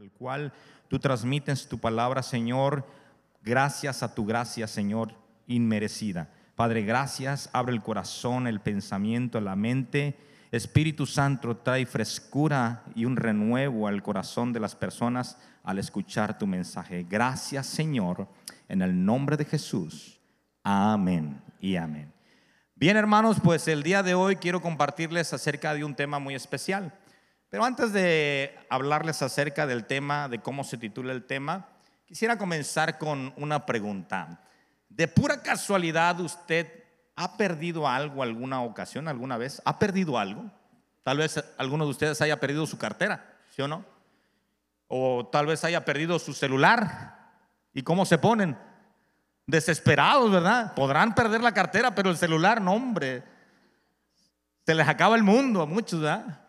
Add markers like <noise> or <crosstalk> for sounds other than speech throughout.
el cual tú transmites tu palabra, Señor, gracias a tu gracia, Señor, inmerecida. Padre, gracias, abre el corazón, el pensamiento, la mente. Espíritu Santo trae frescura y un renuevo al corazón de las personas al escuchar tu mensaje. Gracias, Señor, en el nombre de Jesús. Amén y amén. Bien, hermanos, pues el día de hoy quiero compartirles acerca de un tema muy especial. Pero antes de hablarles acerca del tema, de cómo se titula el tema, quisiera comenzar con una pregunta. ¿De pura casualidad usted ha perdido algo alguna ocasión, alguna vez? ¿Ha perdido algo? Tal vez alguno de ustedes haya perdido su cartera, ¿sí o no? O tal vez haya perdido su celular. ¿Y cómo se ponen? Desesperados, ¿verdad? Podrán perder la cartera, pero el celular, no, hombre. Se les acaba el mundo a muchos, ¿verdad?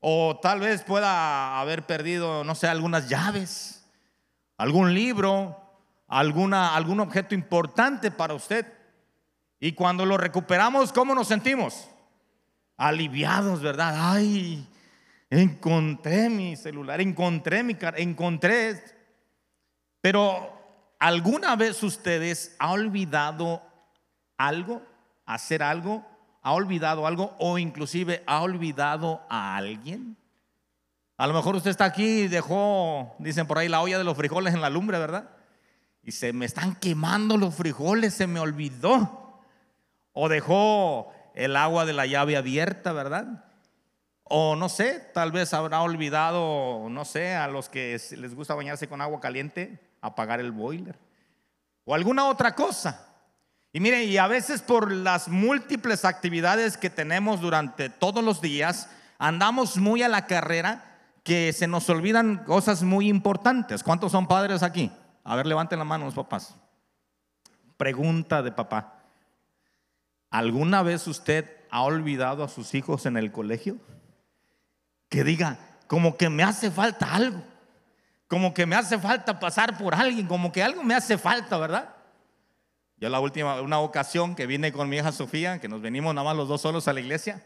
O tal vez pueda haber perdido, no sé, algunas llaves, algún libro, alguna, algún objeto importante para usted. Y cuando lo recuperamos, ¿cómo nos sentimos? Aliviados, ¿verdad? Ay, encontré mi celular, encontré mi carta, encontré. Pero, ¿alguna vez ustedes ha olvidado algo, hacer algo ha olvidado algo o inclusive ha olvidado a alguien. A lo mejor usted está aquí y dejó, dicen por ahí, la olla de los frijoles en la lumbre, ¿verdad? Y se me están quemando los frijoles, se me olvidó. O dejó el agua de la llave abierta, ¿verdad? O no sé, tal vez habrá olvidado, no sé, a los que les gusta bañarse con agua caliente, apagar el boiler. O alguna otra cosa. Y mire, y a veces por las múltiples actividades que tenemos durante todos los días, andamos muy a la carrera que se nos olvidan cosas muy importantes. ¿Cuántos son padres aquí? A ver, levanten la mano los papás. Pregunta de papá. ¿Alguna vez usted ha olvidado a sus hijos en el colegio? Que diga, como que me hace falta algo, como que me hace falta pasar por alguien, como que algo me hace falta, ¿verdad? Yo la última, una ocasión que vine con mi hija Sofía, que nos venimos nada más los dos solos a la iglesia,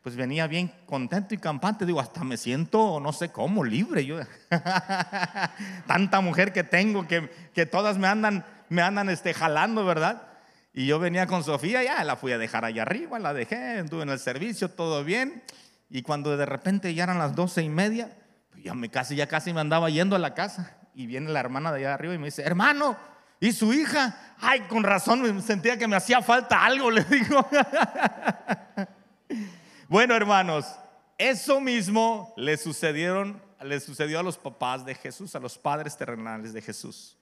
pues venía bien contento y campante. Digo, hasta me siento, no sé cómo, libre. Yo, <laughs> tanta mujer que tengo que, que todas me andan, me andan este, jalando, ¿verdad? Y yo venía con Sofía, ya la fui a dejar allá arriba, la dejé, estuve en el servicio, todo bien. Y cuando de repente ya eran las doce y media, pues me casi, ya casi me andaba yendo a la casa. Y viene la hermana de allá arriba y me dice, hermano, y su hija, ay, con razón sentía que me hacía falta algo, <laughs> le digo. bueno, hermanos, eso mismo le sucedieron, le sucedió a los papás de Jesús, a los padres terrenales de Jesús.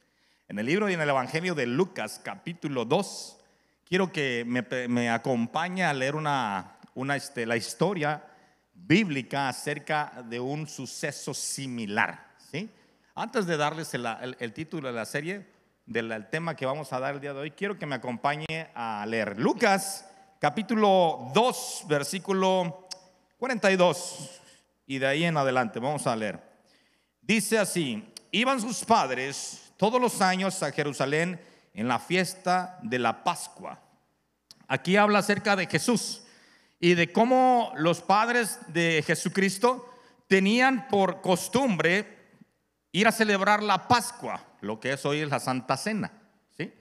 En el libro y en el Evangelio de Lucas, capítulo 2, quiero que me, acompañe a leer una, una este, la historia bíblica acerca de un suceso similar. ¿sí? Antes de darles el título de la serie, del tema que vamos a dar el día de hoy, quiero que me acompañe a leer Lucas capítulo 2, versículo 42 y de ahí en adelante. Vamos a leer. Dice así, iban sus padres todos los años a Jerusalén en la fiesta de la Pascua. Aquí habla acerca de Jesús y de cómo los padres de Jesucristo tenían por costumbre ir a celebrar la Pascua lo que es hoy es la Santa Cena. ¿sí?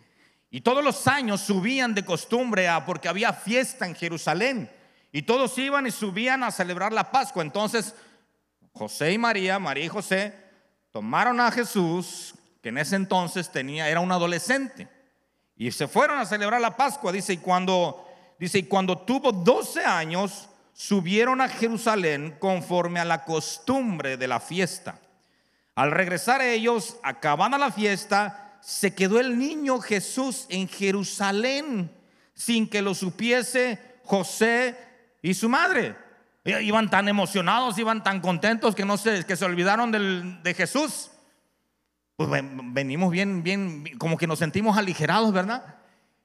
Y todos los años subían de costumbre a, porque había fiesta en Jerusalén. Y todos iban y subían a celebrar la Pascua. Entonces, José y María, María y José, tomaron a Jesús, que en ese entonces tenía, era un adolescente, y se fueron a celebrar la Pascua. Dice, y cuando, dice, y cuando tuvo 12 años, subieron a Jerusalén conforme a la costumbre de la fiesta. Al regresar ellos, acabada la fiesta, se quedó el niño Jesús en Jerusalén sin que lo supiese José y su madre. Iban tan emocionados, iban tan contentos que no se, que se olvidaron de Jesús. Pues venimos bien, bien, como que nos sentimos aligerados, ¿verdad?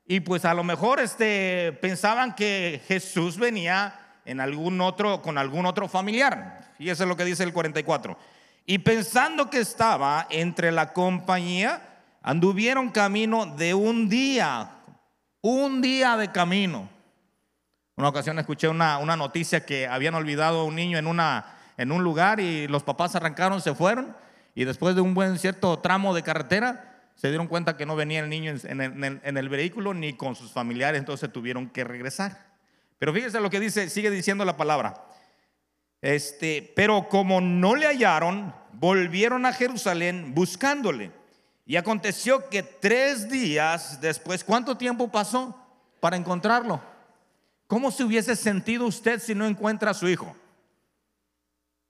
Y pues a lo mejor este, pensaban que Jesús venía en algún otro, con algún otro familiar. Y eso es lo que dice el 44. Y pensando que estaba entre la compañía, anduvieron camino de un día, un día de camino. Una ocasión escuché una, una noticia que habían olvidado a un niño en, una, en un lugar y los papás arrancaron, se fueron. Y después de un buen cierto tramo de carretera, se dieron cuenta que no venía el niño en el, en el vehículo ni con sus familiares, entonces tuvieron que regresar. Pero fíjense lo que dice, sigue diciendo la palabra. Este, pero como no le hallaron, volvieron a Jerusalén buscándole. Y aconteció que tres días después, ¿cuánto tiempo pasó para encontrarlo? ¿Cómo se hubiese sentido usted si no encuentra a su hijo?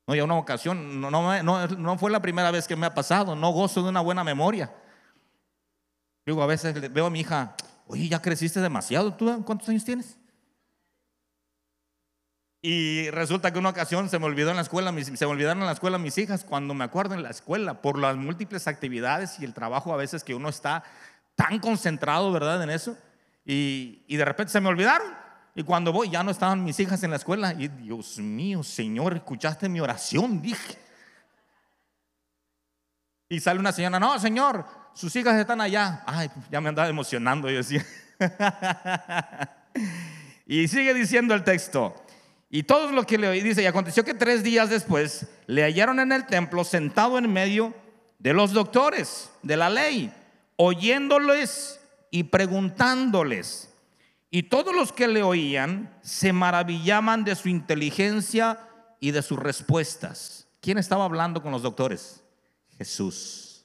No, ya una ocasión, no, no, no, fue la primera vez que me ha pasado, no gozo de una buena memoria. Digo, a veces veo a mi hija, oye, ya creciste demasiado, ¿tú cuántos años tienes? Y resulta que una ocasión se me olvidó en la escuela, se me olvidaron en la escuela mis hijas, cuando me acuerdo en la escuela, por las múltiples actividades y el trabajo a veces que uno está tan concentrado, ¿verdad? En eso. Y, y de repente se me olvidaron. Y cuando voy, ya no estaban mis hijas en la escuela. Y Dios mío, Señor, escuchaste mi oración, dije. Y sale una señora, no, Señor, sus hijas están allá. Ay, ya me andaba emocionando, yo decía. <laughs> y sigue diciendo el texto. Y todo lo que le dice, y aconteció que tres días después le hallaron en el templo sentado en medio de los doctores de la ley, oyéndoles y preguntándoles. Y todos los que le oían se maravillaban de su inteligencia y de sus respuestas. ¿Quién estaba hablando con los doctores? Jesús,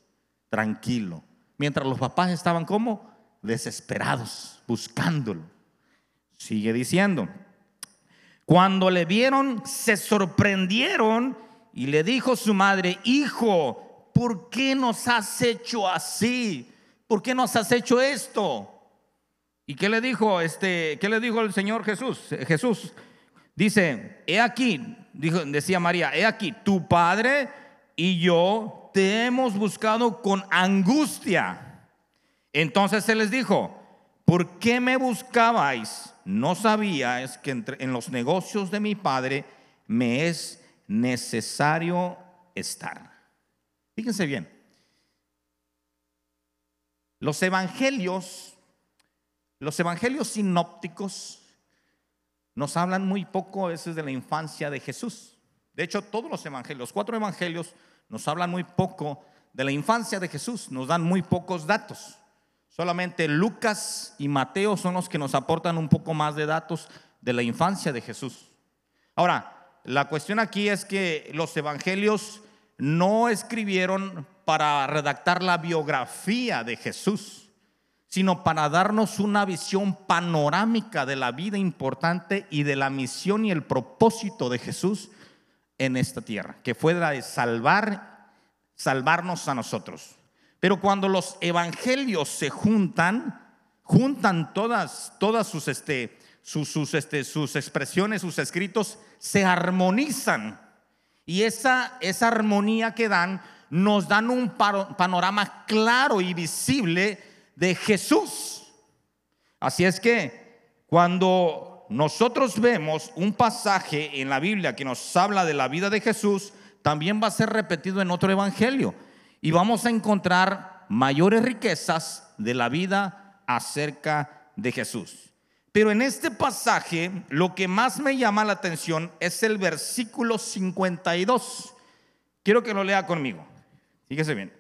tranquilo. Mientras los papás estaban como desesperados, buscándolo. Sigue diciendo. Cuando le vieron, se sorprendieron y le dijo su madre, hijo, ¿por qué nos has hecho así? ¿Por qué nos has hecho esto? ¿Y qué le dijo este qué le dijo el Señor Jesús? Jesús dice, "He aquí", dijo, decía María, "He aquí, tu padre y yo te hemos buscado con angustia." Entonces se les dijo, "¿Por qué me buscabais?" No sabía es que en los negocios de mi padre me es necesario estar. Fíjense bien, los evangelios, los evangelios sinópticos nos hablan muy poco a veces de la infancia de Jesús. De hecho, todos los evangelios, los cuatro evangelios, nos hablan muy poco de la infancia de Jesús, nos dan muy pocos datos. Solamente Lucas y Mateo son los que nos aportan un poco más de datos de la infancia de Jesús. Ahora, la cuestión aquí es que los evangelios no escribieron para redactar la biografía de Jesús, sino para darnos una visión panorámica de la vida importante y de la misión y el propósito de Jesús en esta tierra, que fue la de salvar, salvarnos a nosotros. Pero cuando los evangelios se juntan, juntan todas, todas sus, este, sus, este, sus expresiones, sus escritos, se armonizan. Y esa, esa armonía que dan nos dan un panorama claro y visible de Jesús. Así es que cuando nosotros vemos un pasaje en la Biblia que nos habla de la vida de Jesús, también va a ser repetido en otro evangelio y vamos a encontrar mayores riquezas de la vida acerca de Jesús. Pero en este pasaje lo que más me llama la atención es el versículo 52. Quiero que lo lea conmigo. Fíjese bien.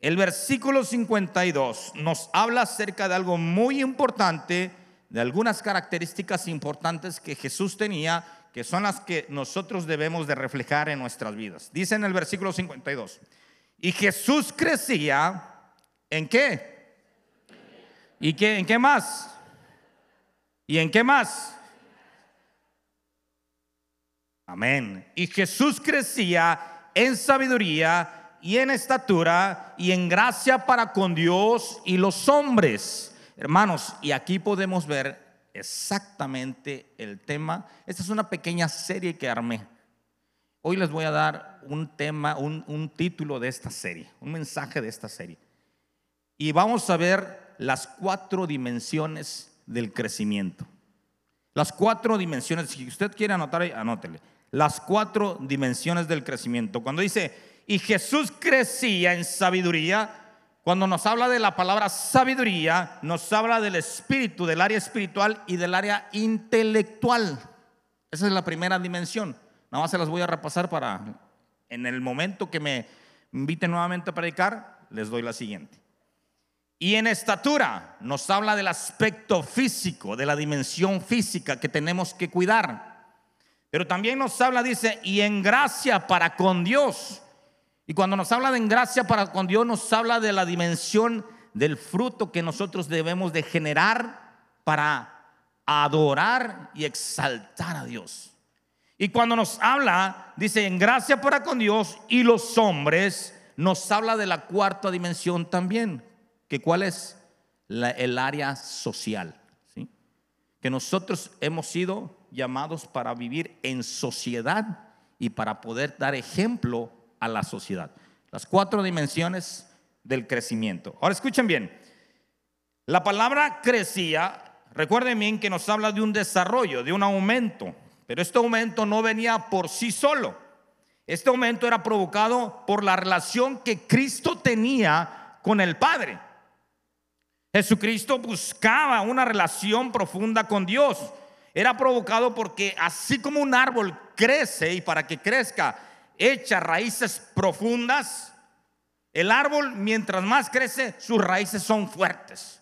El versículo 52 nos habla acerca de algo muy importante, de algunas características importantes que Jesús tenía, que son las que nosotros debemos de reflejar en nuestras vidas. Dice en el versículo 52, y Jesús crecía en qué? ¿Y qué, en qué más? ¿Y en qué más? Amén. Y Jesús crecía en sabiduría y en estatura y en gracia para con Dios y los hombres. Hermanos, y aquí podemos ver exactamente el tema. Esta es una pequeña serie que armé. Hoy les voy a dar un tema, un, título de esta serie, un mensaje de esta serie. Y vamos a ver las cuatro dimensiones del crecimiento. Las cuatro dimensiones, si usted quiere anotar, anótele. Las cuatro dimensiones del crecimiento. Cuando dice, y Jesús crecía en sabiduría, cuando nos habla de la palabra sabiduría, nos habla del espíritu, del área espiritual y del área intelectual. Esa es la primera dimensión. Nada más se las voy a repasar para en el momento que me inviten nuevamente a predicar, les doy la siguiente. Y en estatura nos habla del aspecto físico, de la dimensión física que tenemos que cuidar. Pero también nos habla, dice, y en gracia para con Dios. Y cuando nos habla de en gracia para con Dios, nos habla de la dimensión del fruto que nosotros debemos de generar para adorar y exaltar a Dios. Y cuando nos habla, dice, en gracia para con Dios y los hombres, nos habla de la cuarta dimensión también, que cuál es el área social, que nosotros hemos sido llamados para vivir en sociedad y para poder dar ejemplo a la sociedad. Las cuatro dimensiones del crecimiento. Ahora escuchen bien, la palabra crecía, recuerden bien que nos habla de un desarrollo, de un aumento, pero este aumento no venía por sí solo. Este aumento era provocado por la relación que Cristo tenía con el Padre. Jesucristo buscaba una relación profunda con Dios. Era provocado porque así como un árbol crece y para que crezca echa raíces profundas, el árbol mientras más crece sus raíces son fuertes.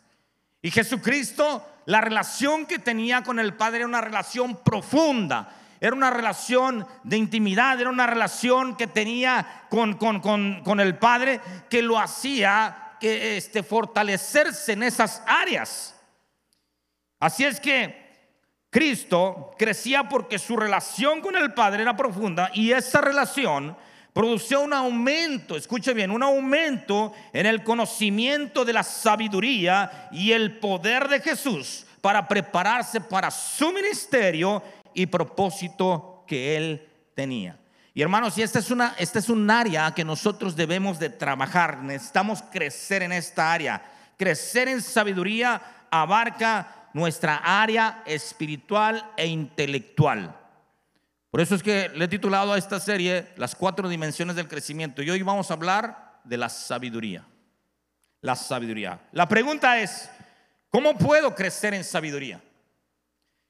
Y Jesucristo, la relación que tenía con el Padre era una relación profunda. Era una relación de intimidad, era una relación que tenía con, con, con, con el Padre que lo hacía que este, fortalecerse en esas áreas. Así es que Cristo crecía porque su relación con el Padre era profunda y esa relación produció un aumento, escuche bien, un aumento en el conocimiento de la sabiduría y el poder de Jesús para prepararse para su ministerio y propósito que él tenía. Y hermanos, y esta es, una, esta es un área que nosotros debemos de trabajar. Necesitamos crecer en esta área. Crecer en sabiduría abarca nuestra área espiritual e intelectual. Por eso es que le he titulado a esta serie Las cuatro dimensiones del crecimiento. Y hoy vamos a hablar de la sabiduría. La sabiduría. La pregunta es, ¿cómo puedo crecer en sabiduría?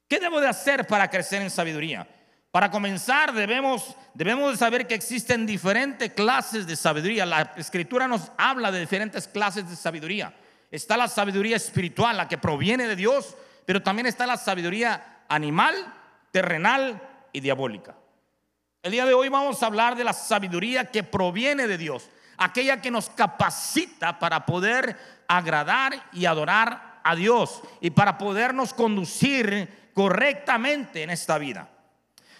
¿Qué debo de hacer para crecer en sabiduría? Para comenzar, debemos, debemos de saber que existen diferentes clases de sabiduría. La escritura nos habla de diferentes clases de sabiduría. Está la sabiduría espiritual, la que proviene de Dios, pero también está la sabiduría animal, terrenal diabólica. El día de hoy vamos a hablar de la sabiduría que proviene de Dios, aquella que nos capacita para poder agradar y adorar a Dios y para podernos conducir correctamente en esta vida.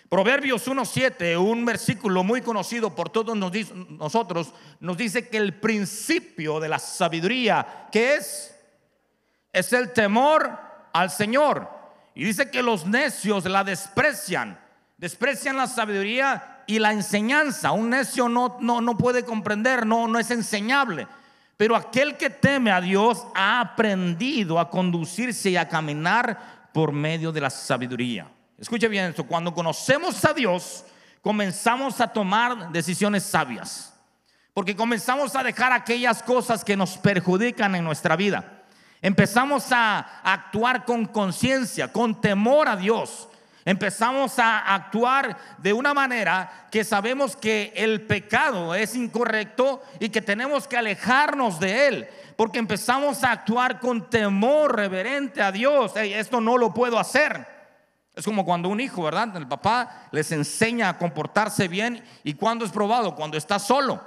Proverbios 1.7, un versículo muy conocido por todos nosotros, nos dice que el principio de la sabiduría, que es? Es el temor al Señor. Y dice que los necios la desprecian, desprecian la sabiduría y la enseñanza. Un necio no, no, no puede comprender, no, no es enseñable. Pero aquel que teme a Dios ha aprendido a conducirse y a caminar por medio de la sabiduría. Escuche bien esto, cuando conocemos a Dios, comenzamos a tomar decisiones sabias. Porque comenzamos a dejar aquellas cosas que nos perjudican en nuestra vida. Empezamos a actuar con conciencia, con temor a Dios. Empezamos a actuar de una manera que sabemos que el pecado es incorrecto y que tenemos que alejarnos de él. Porque empezamos a actuar con temor reverente a Dios. esto no lo puedo hacer. Es como cuando un hijo, ¿verdad? El papá les enseña a comportarse bien y cuando es probado, cuando está solo.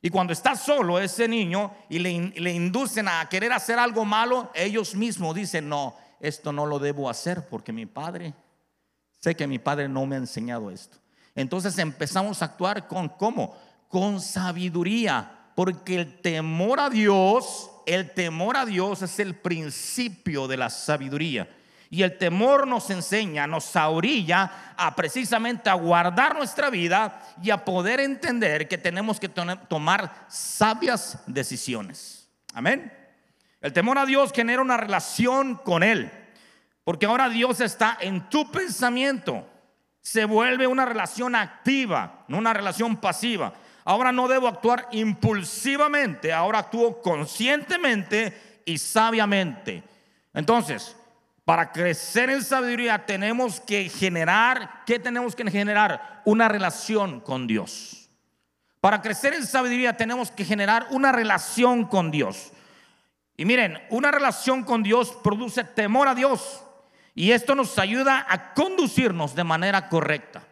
Y cuando está solo ese niño y le, inducen a querer hacer algo malo, ellos mismos dicen, no, esto no lo debo hacer porque mi padre, sé que mi padre no me ha enseñado esto. Entonces empezamos a actuar con, ¿cómo? Con sabiduría, porque el temor a Dios, el temor a Dios es el principio de la sabiduría. Y el temor nos enseña, nos orilla a precisamente a guardar nuestra vida y a poder entender que tenemos que tomar sabias decisiones. Amén. El temor a Dios genera una relación con Él, porque ahora Dios está en tu pensamiento. Se vuelve una relación activa, no una relación pasiva. Ahora no debo actuar impulsivamente, ahora actúo conscientemente y sabiamente. Entonces, para crecer en sabiduría tenemos que generar, ¿qué tenemos que generar? Una relación con Dios. Para crecer en sabiduría tenemos que generar una relación con Dios. Y miren, una relación con Dios produce temor a Dios. Y esto nos ayuda a conducirnos de manera correcta.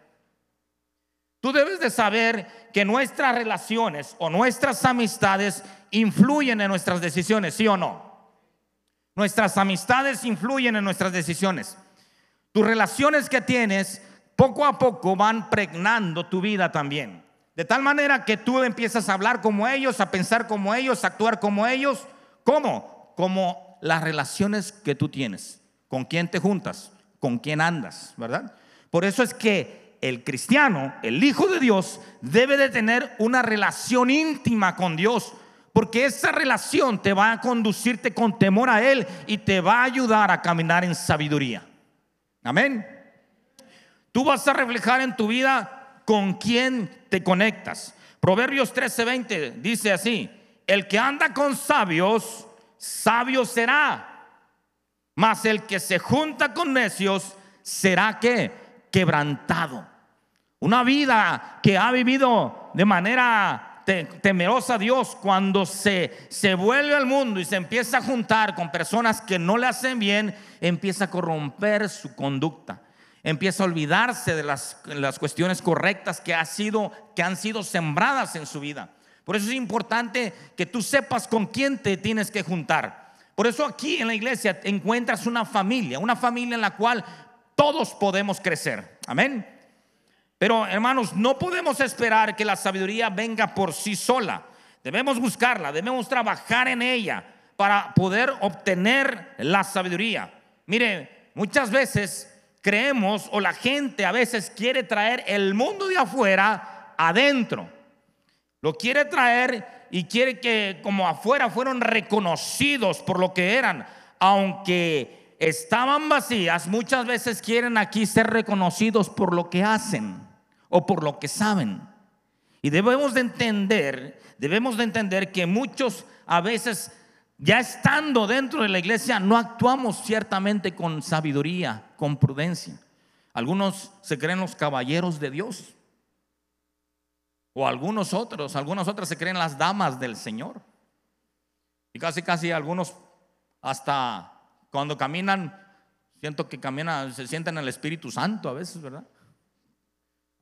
Tú debes de saber que nuestras relaciones o nuestras amistades influyen en nuestras decisiones, ¿sí o no? Nuestras amistades influyen en nuestras decisiones. Tus relaciones que tienes poco a poco van pregnando tu vida también. De tal manera que tú empiezas a hablar como ellos, a pensar como ellos, a actuar como ellos. ¿Cómo? Como las relaciones que tú tienes. ¿Con quién te juntas? ¿Con quién andas? ¿Verdad? Por eso es que el cristiano, el Hijo de Dios, debe de tener una relación íntima con Dios, porque esa relación te va a conducirte con temor a Él y te va a ayudar a caminar en sabiduría. Amén. Tú vas a reflejar en tu vida con quién te conectas. Proverbios 13:20 dice así, el que anda con sabios, sabio será, mas el que se junta con necios, será que quebrantado. Una vida que ha vivido de manera temerosa a Dios cuando se, se vuelve al mundo y se empieza a juntar con personas que no le hacen bien, empieza a corromper su conducta. Empieza a olvidarse de las, las cuestiones correctas que, ha sido, que han sido sembradas en su vida. Por eso es importante que tú sepas con quién te tienes que juntar. Por eso aquí en la iglesia encuentras una familia, una familia en la cual todos podemos crecer. Amén. Pero hermanos, no podemos esperar que la sabiduría venga por sí sola. Debemos buscarla, debemos trabajar en ella para poder obtener la sabiduría. Mire, muchas veces creemos o la gente a veces quiere traer el mundo de afuera adentro. Lo quiere traer y quiere que como afuera fueron reconocidos por lo que eran, aunque estaban vacías, muchas veces quieren aquí ser reconocidos por lo que hacen o por lo que saben. Y debemos de entender, debemos de entender que muchos a veces ya estando dentro de la iglesia no actuamos ciertamente con sabiduría, con prudencia. Algunos se creen los caballeros de Dios. O algunos otros, algunos otros se creen las damas del Señor. Y casi, casi algunos hasta cuando caminan, siento que caminan, se sienten el Espíritu Santo a veces, ¿verdad?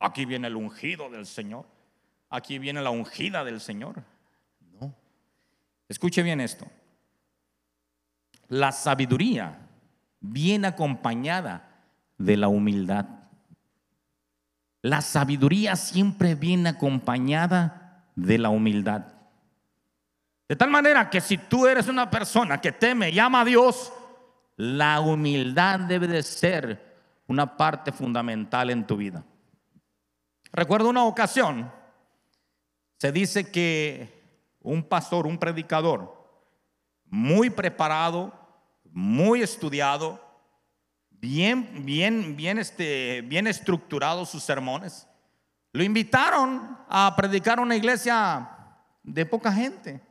Aquí viene el ungido del Señor. Aquí viene la ungida del Señor. No. Escuche bien esto. La sabiduría viene acompañada de la humildad. La sabiduría siempre viene acompañada de la humildad. De tal manera que si tú eres una persona que teme y ama a Dios, la humildad debe de ser una parte fundamental en tu vida. Recuerdo una ocasión, se dice que un pastor, un predicador, muy preparado, muy estudiado, bien, bien, bien, este, bien estructurado sus sermones, lo invitaron a predicar una iglesia de poca gente.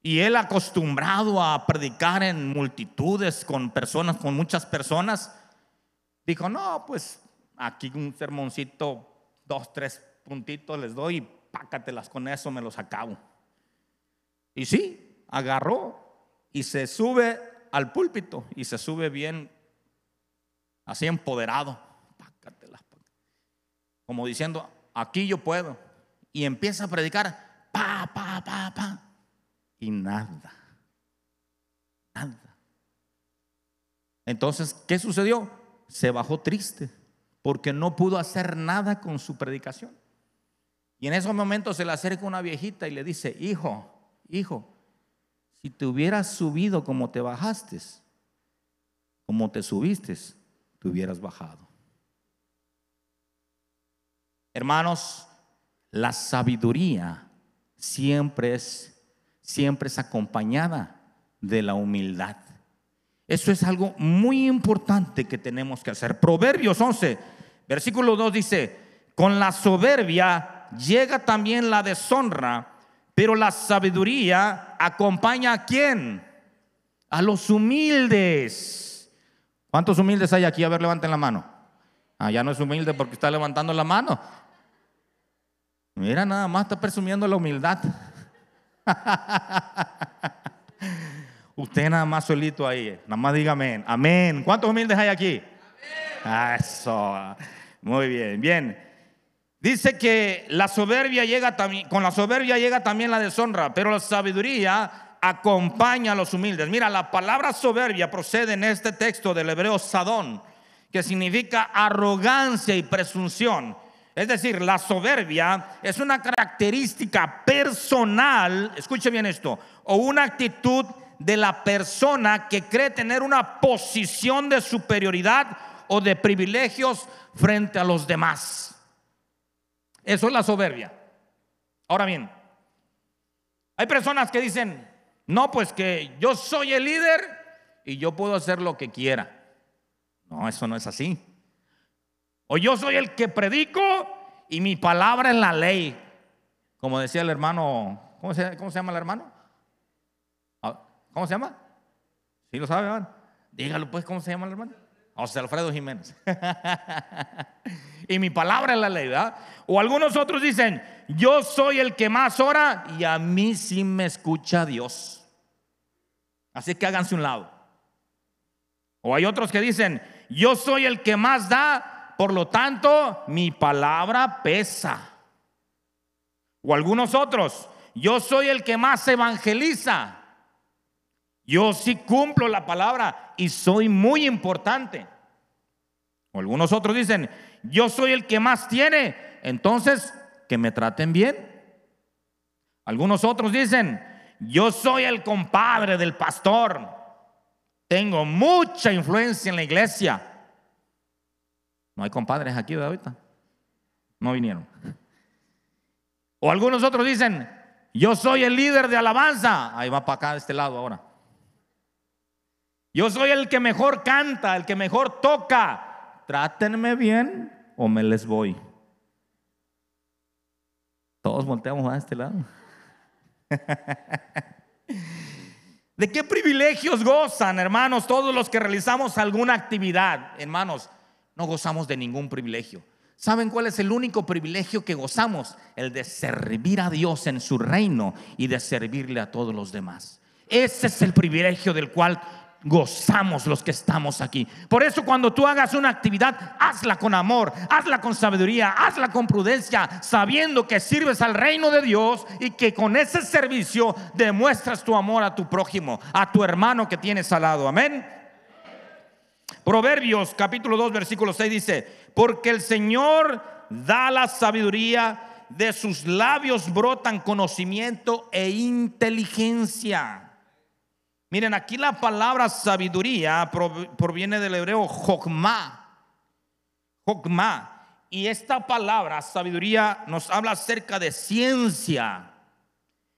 Y él acostumbrado a predicar en multitudes, con personas, con muchas personas, dijo, no, pues aquí un sermoncito dos, tres puntitos les doy y pácatelas con eso, me los acabo. Y sí, agarró y se sube al púlpito y se sube bien, así empoderado, como diciendo, aquí yo puedo. Y empieza a predicar, pa, pa, pa, pa, y nada, nada. Entonces, ¿qué sucedió? Se bajó triste porque no pudo hacer nada con su predicación. Y en esos momentos se le acerca una viejita y le dice, hijo, hijo, si te hubieras subido como te bajaste, como te subiste, te hubieras bajado. Hermanos, la sabiduría siempre es, siempre es acompañada de la humildad. Eso es algo muy importante que tenemos que hacer. Proverbios 11, versículo 2 dice, con la soberbia llega también la deshonra, pero la sabiduría acompaña a quién? A los humildes. ¿Cuántos humildes hay aquí? A ver, levanten la mano. Ah, ya no es humilde porque está levantando la mano. Mira, nada más está presumiendo la humildad. <laughs> Usted nada más solito ahí. Nada más diga amén. Amén. ¿Cuántos humildes hay aquí? Amén. Eso. Muy bien. Bien. Dice que la soberbia llega también, con la soberbia llega también la deshonra, pero la sabiduría acompaña a los humildes. Mira, la palabra soberbia procede en este texto del hebreo sadón, que significa arrogancia y presunción. Es decir, la soberbia es una característica personal, escuche bien esto, o una actitud de la persona que cree tener una posición de superioridad o de privilegios frente a los demás. Eso es la soberbia. Ahora bien, hay personas que dicen, no, pues que yo soy el líder y yo puedo hacer lo que quiera. No, eso no es así. O yo soy el que predico y mi palabra es la ley. Como decía el hermano, ¿cómo se, llama el hermano? Ah, ¿Cómo se llama? ¿Sí lo sabe? Dígalo pues, ¿cómo se llama el hermano? José Alfredo Jiménez. <laughs> y mi palabra es la ley, ¿verdad? O algunos otros dicen, yo soy el que más ora y a mí sí me escucha Dios. Así que háganse un lado. O hay otros que dicen, yo soy el que más da, por lo tanto mi palabra pesa. O algunos otros, yo soy el que más evangeliza. Yo sí cumplo la palabra y soy muy importante. O algunos otros dicen, yo soy el que más tiene, entonces que me traten bien. Algunos otros dicen, yo soy el compadre del pastor, tengo mucha influencia en la iglesia. No hay compadres aquí de ahorita, no vinieron. O algunos otros dicen, yo soy el líder de alabanza, ahí va para acá de este lado ahora. Yo soy el que mejor canta, el que mejor toca. Trátenme bien o me les voy. Todos volteamos a este lado. <laughs> ¿De qué privilegios gozan, hermanos, todos los que realizamos alguna actividad? Hermanos, no gozamos de ningún privilegio. ¿Saben cuál es el único privilegio que gozamos? El de servir a Dios en su reino y de servirle a todos los demás. Ese es el privilegio del cual gozamos los que estamos aquí. Por eso cuando tú hagas una actividad, hazla con amor, hazla con sabiduría, hazla con prudencia, sabiendo que sirves al reino de Dios y que con ese servicio demuestras tu amor a tu prójimo, a tu hermano que tienes al lado. Amén. Proverbios capítulo 2 versículo 6 dice, porque el Señor da la sabiduría, de sus labios brotan conocimiento e inteligencia. Miren, aquí la palabra sabiduría proviene del hebreo jokma. Jokma. Y esta palabra, sabiduría, nos habla acerca de ciencia,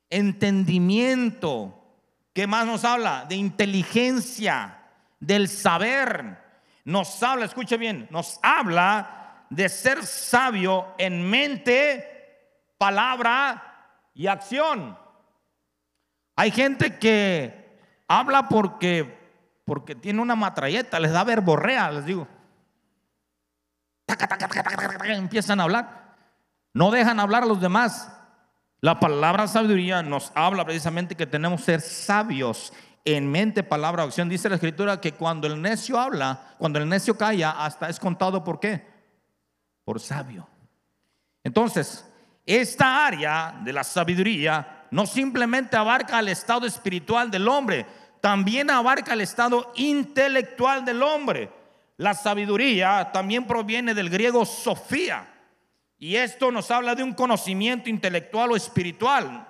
entendimiento. ¿Qué más nos habla? De inteligencia, del saber. Nos habla, escuche bien, nos habla de ser sabio en mente, palabra y acción. Hay gente que habla porque, porque tiene una matralleta, les da verborrea, les digo. Empiezan a hablar. No dejan hablar a los demás. La palabra sabiduría nos habla precisamente que tenemos que ser sabios en mente, palabra, acción. Dice la escritura que cuando el necio habla, cuando el necio calla, hasta es contado por qué? Por sabio. Entonces, esta área de la sabiduría no simplemente abarca el estado espiritual del hombre, también abarca el estado intelectual del hombre. La sabiduría también proviene del griego sofía. Y esto nos habla de un conocimiento intelectual o espiritual.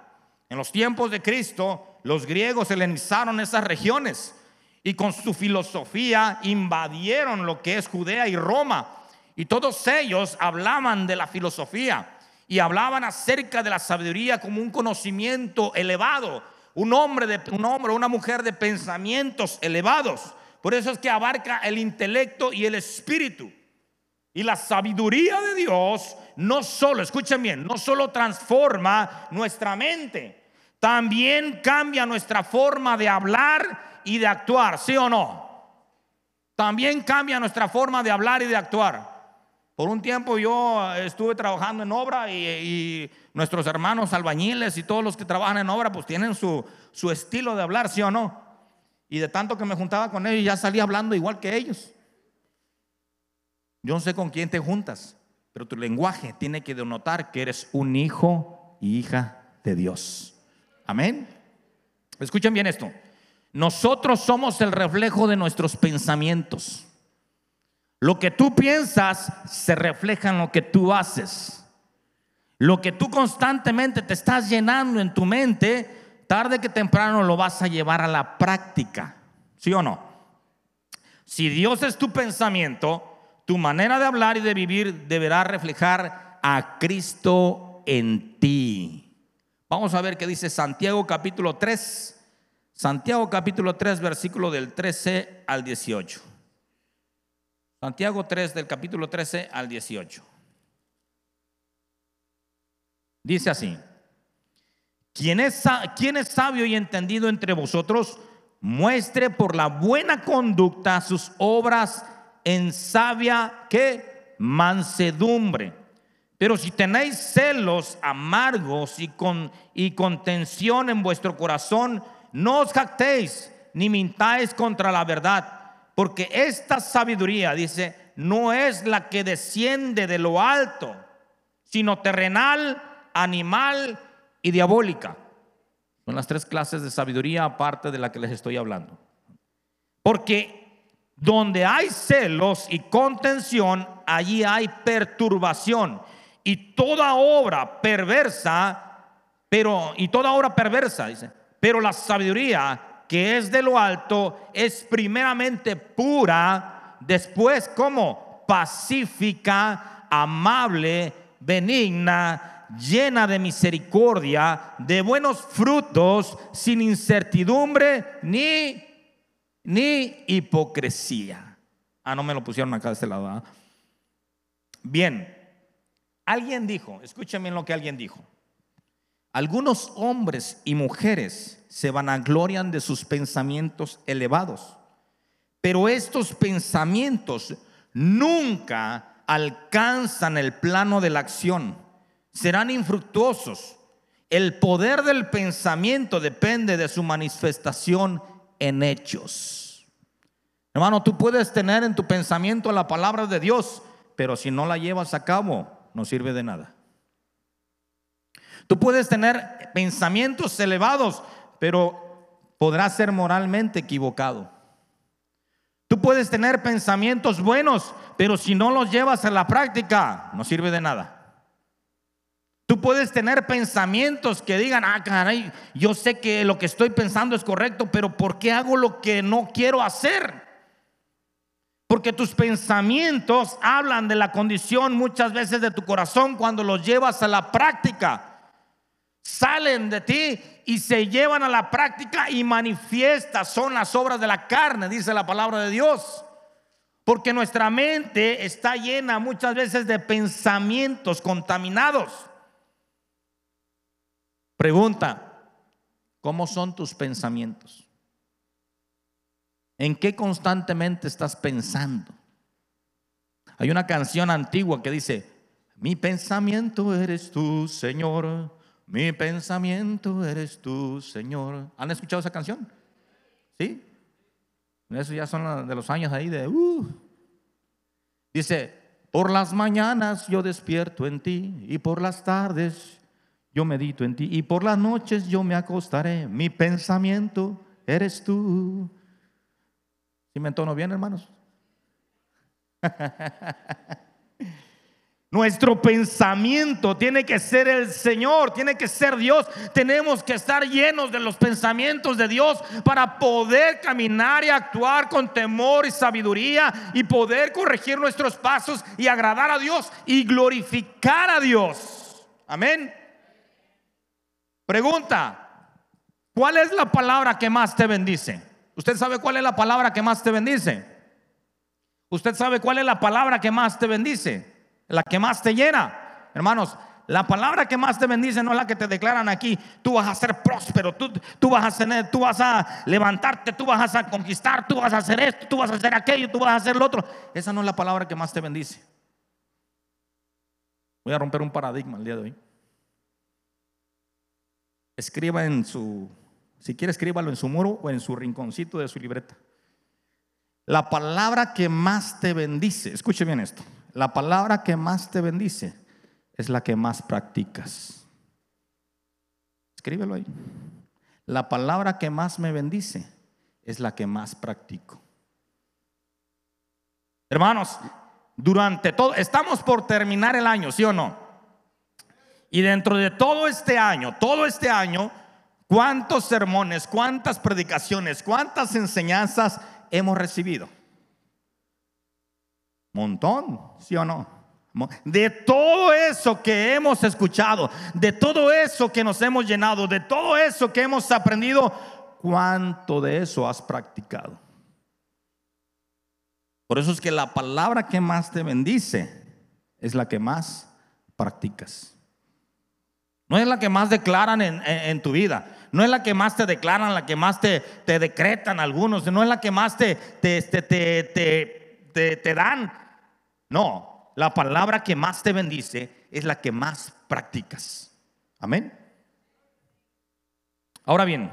En los tiempos de Cristo, los griegos helenizaron esas regiones y con su filosofía invadieron lo que es Judea y Roma. Y todos ellos hablaban de la filosofía y hablaban acerca de la sabiduría como un conocimiento elevado, un hombre, de, un hombre una mujer de pensamientos elevados. Por eso es que abarca el intelecto y el espíritu. Y la sabiduría de Dios no solo, escuchen bien, no solo transforma nuestra mente, también cambia nuestra forma de hablar y de actuar, ¿sí o no? También cambia nuestra forma de hablar y de actuar. Por un tiempo yo estuve trabajando en obra y, nuestros hermanos albañiles y todos los que trabajan en obra pues tienen su, su estilo de hablar, ¿sí o no? Y de tanto que me juntaba con ellos ya salía hablando igual que ellos. Yo no sé con quién te juntas, pero tu lenguaje tiene que denotar que eres un hijo y hija de Dios. Amén. Escuchen bien esto. Nosotros somos el reflejo de nuestros pensamientos. Lo que tú piensas se refleja en lo que tú haces. Lo que tú constantemente te estás llenando en tu mente, tarde que temprano lo vas a llevar a la práctica. ¿Sí o no? Si Dios es tu pensamiento, tu manera de hablar y de vivir deberá reflejar a Cristo en ti. Vamos a ver qué dice Santiago capítulo 3. Santiago capítulo 3, versículo del 13 al 18. Santiago 3 del capítulo 13 al 18. Dice así, ¿quién es, ¿quién es sabio y entendido entre vosotros? Muestre por la buena conducta sus obras en sabia que mansedumbre. Pero si tenéis celos amargos y, con, y contención en vuestro corazón, no os jactéis ni mintáis contra la verdad porque esta sabiduría, dice, no es la que desciende de lo alto, sino terrenal, animal y diabólica. Son las tres clases de sabiduría aparte de la que les estoy hablando. Porque donde hay celos y contención, allí hay perturbación. Y toda obra perversa, pero, y toda obra perversa, dice, pero la sabiduría que es de lo alto es primeramente pura, después como pacífica, amable, benigna, llena de misericordia, de buenos frutos, sin incertidumbre ni, ni hipocresía. Ah, no me lo pusieron acá de este lado. ¿ah? Bien, alguien dijo, escúchame lo que alguien dijo. Algunos hombres y mujeres se vanaglorian de sus pensamientos elevados, pero estos pensamientos nunca alcanzan el plano de la acción, serán infructuosos. El poder del pensamiento depende de su manifestación en hechos. Hermano, tú puedes tener en tu pensamiento la palabra de Dios, pero si no la llevas a cabo, no sirve de nada. Tú puedes tener pensamientos elevados, pero podrás ser moralmente equivocado. Tú puedes tener pensamientos buenos, pero si no los llevas a la práctica, no sirve de nada. Tú puedes tener pensamientos que digan, ah, caray, yo sé que lo que estoy pensando es correcto, pero ¿por qué hago lo que no quiero hacer? Porque tus pensamientos hablan de la condición muchas veces de tu corazón cuando los llevas a la práctica salen de ti y se llevan a la práctica y manifiestas son las obras de la carne, dice la palabra de Dios. Porque nuestra mente está llena muchas veces de pensamientos contaminados. Pregunta, ¿cómo son tus pensamientos? ¿En qué constantemente estás pensando? Hay una canción antigua que dice, mi pensamiento eres tú, Señor mi pensamiento eres tú, Señor. ¿Han escuchado esa canción? ¿Sí? Eso ya son de los años ahí de... Uh. Dice, por las mañanas yo despierto en ti y por las tardes yo medito en ti y por las noches yo me acostaré. Mi pensamiento eres tú. ¿Sí me entono bien, hermanos? <laughs> Nuestro pensamiento tiene que ser el Señor, tiene que ser Dios. Tenemos que estar llenos de los pensamientos de Dios para poder caminar y actuar con temor y sabiduría y poder corregir nuestros pasos y agradar a Dios y glorificar a Dios. Amén. Pregunta, ¿cuál es la palabra que más te bendice? ¿Usted sabe cuál es la palabra que más te bendice? ¿Usted sabe cuál es la palabra que más te bendice? La que más te llena. Hermanos, la palabra que más te bendice no es la que te declaran aquí. Tú vas a ser próspero, tú, tú, vas a tener, tú vas a levantarte, tú vas a conquistar, tú vas a hacer esto, tú vas a hacer aquello, tú vas a hacer lo otro. Esa no es la palabra que más te bendice. Voy a romper un paradigma el día de hoy. Escriba en su, si quiere escríbalo en su muro o en su rinconcito de su libreta. La palabra que más te bendice, escuche bien esto, la palabra que más te bendice es la que más practicas. Escríbelo ahí. La palabra que más me bendice es la que más practico. Hermanos, durante todo, estamos por terminar el año, ¿sí o no? Y dentro de todo este año, todo este año, ¿cuántos sermones, cuántas predicaciones, cuántas enseñanzas hemos recibido? Montón, ¿sí o no? De todo eso que hemos escuchado, de todo eso que nos hemos llenado, de todo eso que hemos aprendido, ¿cuánto de eso has practicado? Por eso es que la palabra que más te bendice es la que más practicas. No es la que más declaran en, tu vida. No es la que más te declaran, la que más te, te decretan algunos. No es la que más te, te, te, te dan. No, la palabra que más te bendice es la que más practicas. Amén. Ahora bien,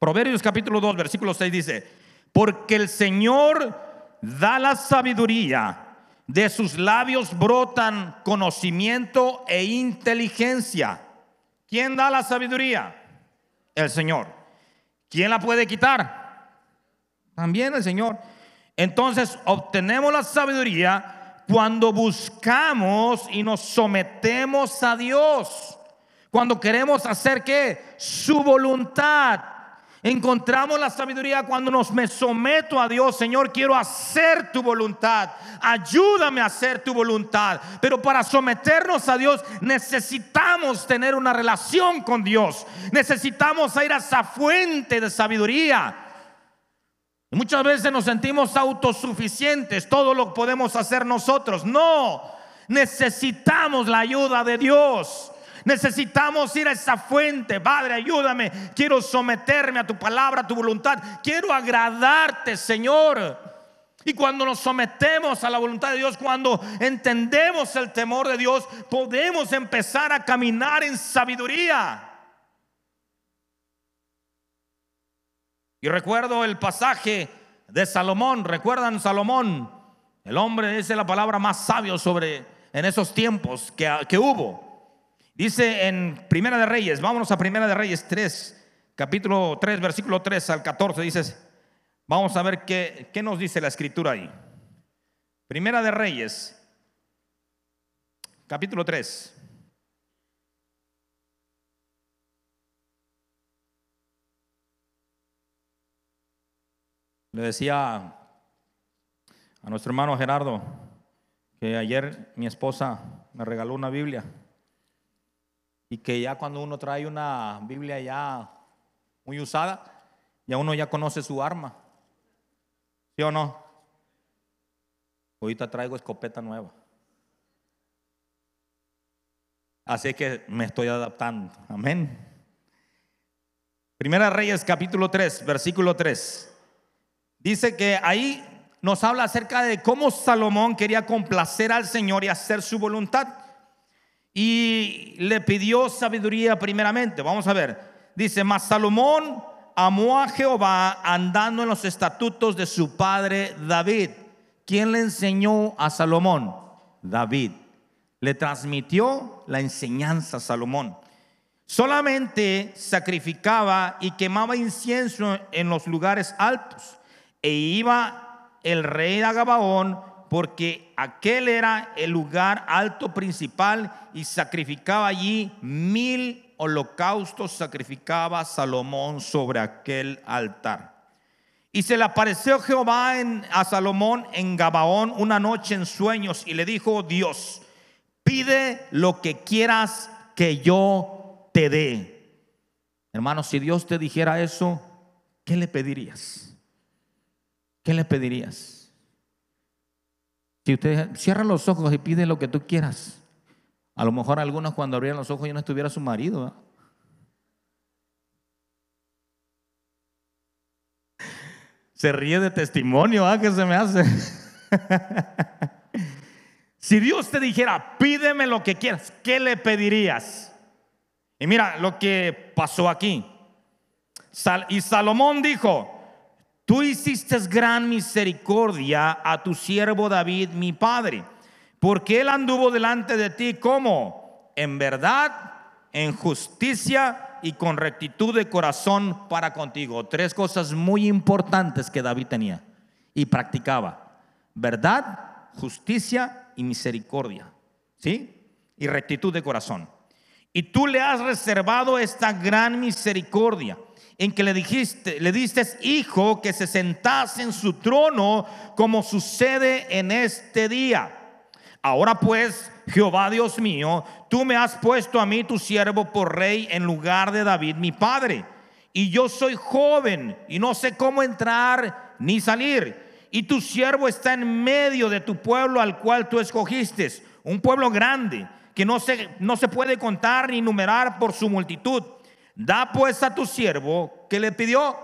Proverbios capítulo 2, versículo 6 dice, porque el Señor da la sabiduría, de sus labios brotan conocimiento e inteligencia. ¿Quién da la sabiduría? El Señor. ¿Quién la puede quitar? También el Señor. Entonces obtenemos la sabiduría cuando buscamos y nos sometemos a Dios. Cuando queremos hacer que su voluntad. Encontramos la sabiduría cuando nos me someto a Dios, Señor, quiero hacer tu voluntad. Ayúdame a hacer tu voluntad. Pero para someternos a Dios necesitamos tener una relación con Dios. Necesitamos ir a esa fuente de sabiduría. Muchas veces nos sentimos autosuficientes, todo lo podemos hacer nosotros. No, necesitamos la ayuda de Dios. Necesitamos ir a esa fuente. Padre, ayúdame. Quiero someterme a tu palabra, a tu voluntad. Quiero agradarte, Señor. Y cuando nos sometemos a la voluntad de Dios, cuando entendemos el temor de Dios, podemos empezar a caminar en sabiduría. Y recuerdo el pasaje de Salomón, recuerdan Salomón, el hombre dice la palabra más sabio sobre en esos tiempos que, que hubo. Dice en Primera de Reyes, vámonos a Primera de Reyes 3, capítulo 3, versículo 3 al 14, dices, vamos a ver qué, qué nos dice la escritura ahí. Primera de Reyes, capítulo 3. Le decía a nuestro hermano Gerardo que ayer mi esposa me regaló una Biblia y que ya cuando uno trae una Biblia ya muy usada, ya uno ya conoce su arma. ¿Sí o no? Ahorita traigo escopeta nueva. Así que me estoy adaptando. Amén. Primera Reyes capítulo 3, versículo 3. Dice que ahí nos habla acerca de cómo Salomón quería complacer al Señor y hacer su voluntad y le pidió sabiduría primeramente. Vamos a ver. Dice, mas Salomón amó a Jehová andando en los estatutos de su padre David. ¿Quién le enseñó a Salomón? David. Le transmitió la enseñanza a Salomón. Solamente sacrificaba y quemaba incienso en los lugares altos. E iba el rey de Gabaón porque aquel era el lugar alto principal y sacrificaba allí mil holocaustos, sacrificaba Salomón sobre aquel altar. Y se le apareció Jehová a Salomón en Gabaón una noche en sueños y le dijo, Dios, pide lo que quieras que yo te dé. Hermano, si Dios te dijera eso, ¿qué le pedirías? ¿Qué le pedirías? Si usted cierra los ojos y pide lo que tú quieras, a lo mejor algunos cuando abrían los ojos ya no estuviera su marido. Se ríe de testimonio, ¿ah? ¿Qué se me hace? <laughs> Si Dios te dijera, pídeme lo que quieras, ¿qué le pedirías? Y mira lo que pasó aquí. y Salomón dijo, tú hiciste gran misericordia a tu siervo David, mi padre, porque él anduvo delante de ti como en verdad, en justicia y con rectitud de corazón para contigo. Tres cosas muy importantes que David tenía y practicaba. Verdad, justicia y misericordia. ¿Sí? Y rectitud de corazón. Y tú le has reservado esta gran misericordia en que le dijiste, le diste hijo que se sentase en su trono como sucede en este día. Ahora pues, Jehová Dios mío, tú me has puesto a mí tu siervo por rey en lugar de David mi padre. Y yo soy joven y no sé cómo entrar ni salir y tu siervo está en medio de tu pueblo al cual tú escogiste, un pueblo grande que no se, no se puede contar ni numerar por su multitud. Da pues a tu siervo que le pidió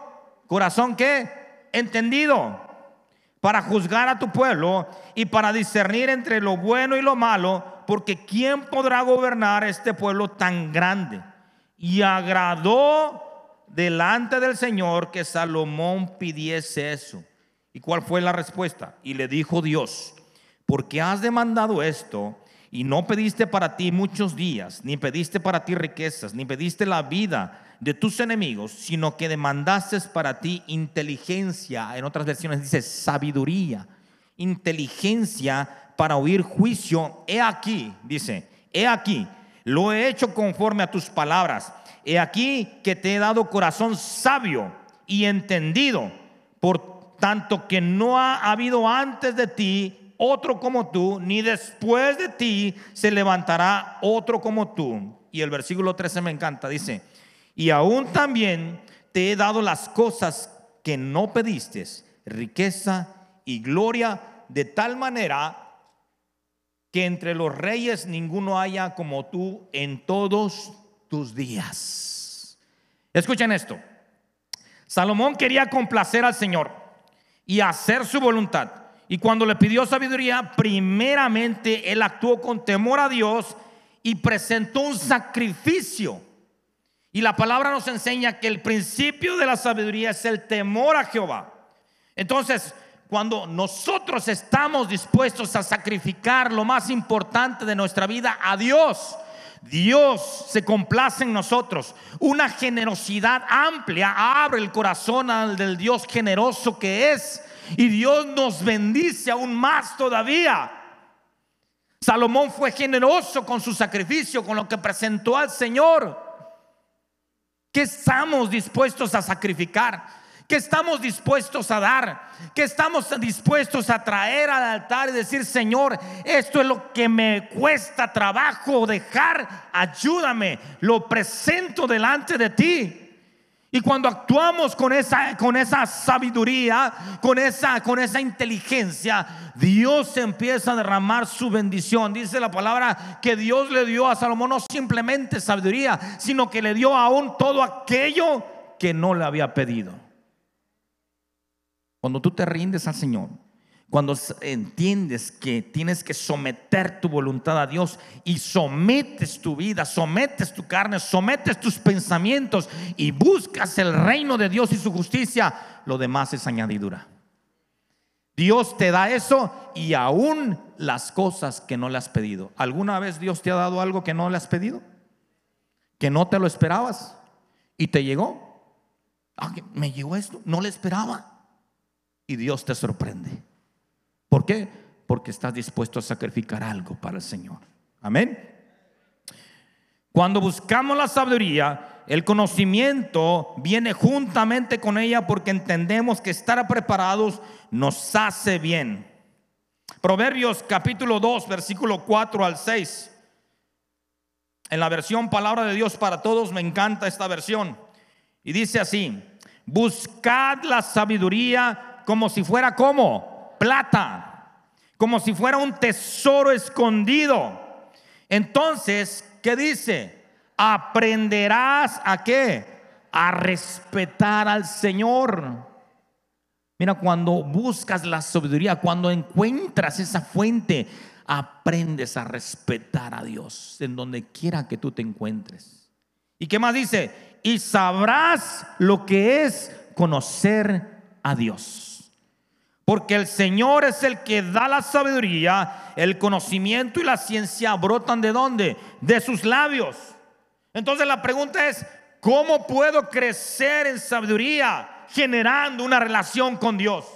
corazón que entendido para juzgar a tu pueblo y para discernir entre lo bueno y lo malo, porque ¿quién podrá gobernar este pueblo tan grande? Y agradó delante del Señor que Salomón pidiese eso. ¿Y cuál fue la respuesta? Y le dijo Dios, porque has demandado esto y no pediste para ti muchos días, ni pediste para ti riquezas, ni pediste la vida de tus enemigos, sino que demandaste para ti inteligencia, en otras versiones dice sabiduría, inteligencia para oír juicio. He aquí, dice, he aquí, lo he hecho conforme a tus palabras. He aquí que te he dado corazón sabio y entendido por tanto que no ha habido antes de ti otro como tú, ni después de ti se levantará otro como tú. Y el versículo 13 me encanta, dice, y aún también te he dado las cosas que no pediste, riqueza y gloria, de tal manera que entre los reyes ninguno haya como tú en todos tus días. Escuchen esto. Salomón quería complacer al Señor y hacer su voluntad. Y cuando le pidió sabiduría, primeramente él actuó con temor a Dios y presentó un sacrificio. Y la palabra nos enseña que el principio de la sabiduría es el temor a Jehová. Entonces, cuando nosotros estamos dispuestos a sacrificar lo más importante de nuestra vida a Dios, Dios se complace en nosotros. Una generosidad amplia abre el corazón al del Dios generoso que es. Y Dios nos bendice aún más todavía. Salomón fue generoso con su sacrificio, con lo que presentó al Señor. ¿Qué estamos dispuestos a sacrificar? que estamos dispuestos a dar, que estamos dispuestos a traer al altar y decir, Señor, esto es lo que me cuesta trabajo dejar, ayúdame, lo presento delante de ti. Y cuando actuamos con esa, con esa sabiduría, con esa, con esa inteligencia, Dios empieza a derramar su bendición. Dice la palabra que Dios le dio a Salomón no simplemente sabiduría, sino que le dio aún todo aquello que no le había pedido. Cuando tú te rindes al Señor, cuando entiendes que tienes que someter tu voluntad a Dios y sometes tu vida, sometes tu carne, sometes tus pensamientos y buscas el reino de Dios y su justicia, lo demás es añadidura. Dios te da eso y aún las cosas que no le has pedido. ¿Alguna vez Dios te ha dado algo que no le has pedido? Que no te lo esperabas y te llegó. Ah, me llegó esto, no le esperaba y Dios te sorprende. ¿Por qué? Porque estás dispuesto a sacrificar algo para el Señor. Amén. Cuando buscamos la sabiduría, el conocimiento viene juntamente con ella porque entendemos que estar preparados nos hace bien. Proverbios capítulo 2, versículo 4 al 6. En la versión Palabra de Dios para Todos me encanta esta versión. Y dice así, buscad la sabiduría como si fuera como plata, como si fuera un tesoro escondido. Entonces, ¿qué dice? Aprenderás a qué? A respetar al Señor. Mira, cuando buscas la sabiduría, cuando encuentras esa fuente, aprendes a respetar a Dios en donde quiera que tú te encuentres. ¿Y qué más dice? Y sabrás lo que es conocer a Dios. Porque el Señor es el que da la sabiduría, el conocimiento y la ciencia brotan de dónde? De sus labios. Entonces la pregunta es, ¿cómo puedo crecer en sabiduría generando una relación con Dios?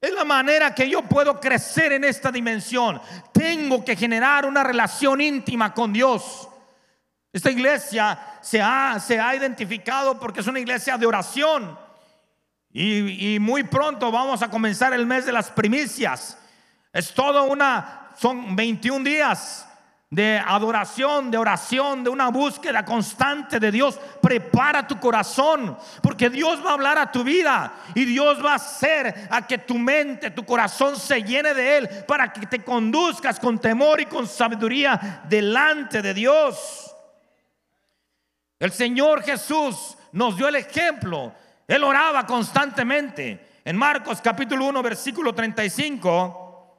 Es la manera que yo puedo crecer en esta dimensión. Tengo que generar una relación íntima con Dios. Esta iglesia se ha, se ha identificado porque es una iglesia de oración. Y, muy pronto vamos a comenzar el mes de las primicias. Es todo una, son 21 días de adoración, de oración, de una búsqueda constante de Dios. Prepara tu corazón, porque Dios va a hablar a tu vida y Dios va a hacer a que tu mente, tu corazón se llene de Él para que te conduzcas con temor y con sabiduría delante de Dios. El Señor Jesús nos dio el ejemplo. Él oraba constantemente. En Marcos capítulo 1, versículo 35,